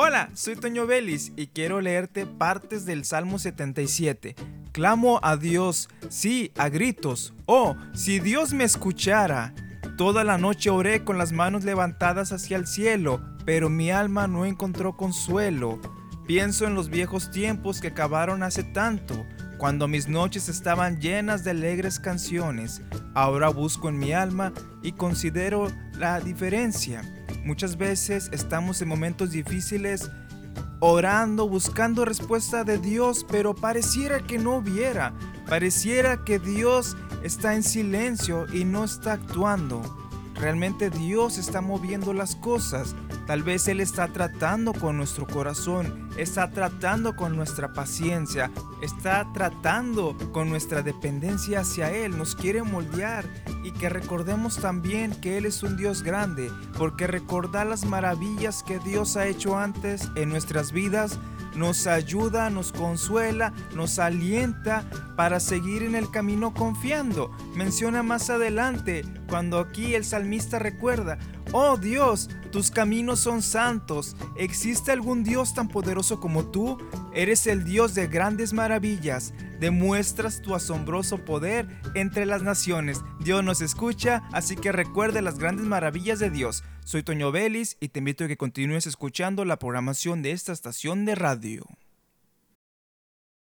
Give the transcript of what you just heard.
Hola, soy Toño Vélez y quiero leerte partes del Salmo 77. Clamo a Dios, sí, a gritos. Oh, si Dios me escuchara. Toda la noche oré con las manos levantadas hacia el cielo, pero mi alma no encontró consuelo. Pienso en los viejos tiempos que acabaron hace tanto, cuando mis noches estaban llenas de alegres canciones. Ahora busco en mi alma y considero la diferencia. Muchas veces estamos en momentos difíciles orando, buscando respuesta de Dios, pero pareciera que no hubiera. Pareciera que Dios está en silencio y no está actuando. Realmente Dios está moviendo las cosas. Tal vez Él está tratando con nuestro corazón, está tratando con nuestra paciencia, está tratando con nuestra dependencia hacia Él, nos quiere moldear y que recordemos también que Él es un Dios grande, porque recordar las maravillas que Dios ha hecho antes en nuestras vidas nos ayuda, nos consuela, nos alienta para seguir en el camino confiando. Menciona más adelante, cuando aquí el salmista recuerda, oh Dios, tus caminos son santos. ¿Existe algún Dios tan poderoso como tú? Eres el Dios de grandes maravillas. Demuestras tu asombroso poder entre las naciones. Dios nos escucha, así que recuerde las grandes maravillas de Dios. Soy Toño Vélez y te invito a que continúes escuchando la programación de esta estación de radio.